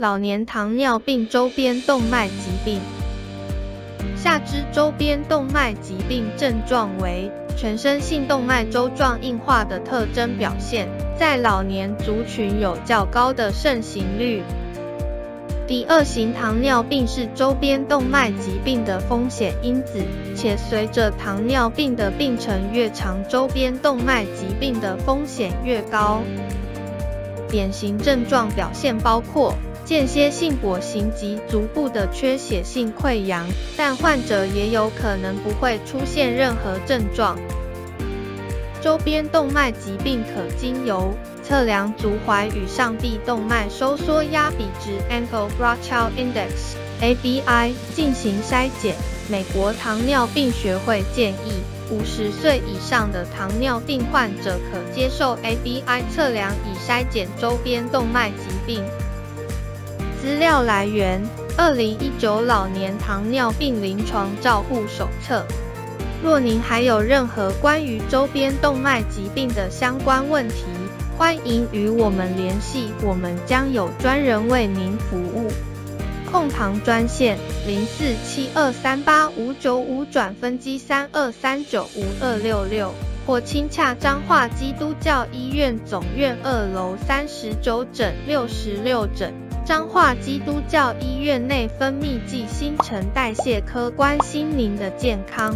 老年糖尿病周边动脉疾病。下肢周边动脉疾病症状为全身性动脉粥状硬化的特征表现，在老年族群有较高的盛行率。第二型糖尿病是周边动脉疾病的风险因子，且随着糖尿病的病程越长，周边动脉疾病的风险越高。典型症状表现包括。间歇性跛行及足部的缺血性溃疡，但患者也有可能不会出现任何症状。周边动脉疾病可经由测量足踝与上臂动脉收缩压比值 （Ankle Blood Index，ABI） 进行筛检。美国糖尿病学会建议，五十岁以上的糖尿病患者可接受 ABI 测量以筛检周边动脉疾病。资料来源：二零一九老年糖尿病临床照护手册。若您还有任何关于周边动脉疾病的相关问题，欢迎与我们联系，我们将有专人为您服务。控糖专线：零四七二三八五九五转分机三二三九五二六六，或亲洽彰化基督教医院总院二楼三十九诊六十六诊。彰化基督教医院内分泌剂新陈代谢科关心您的健康。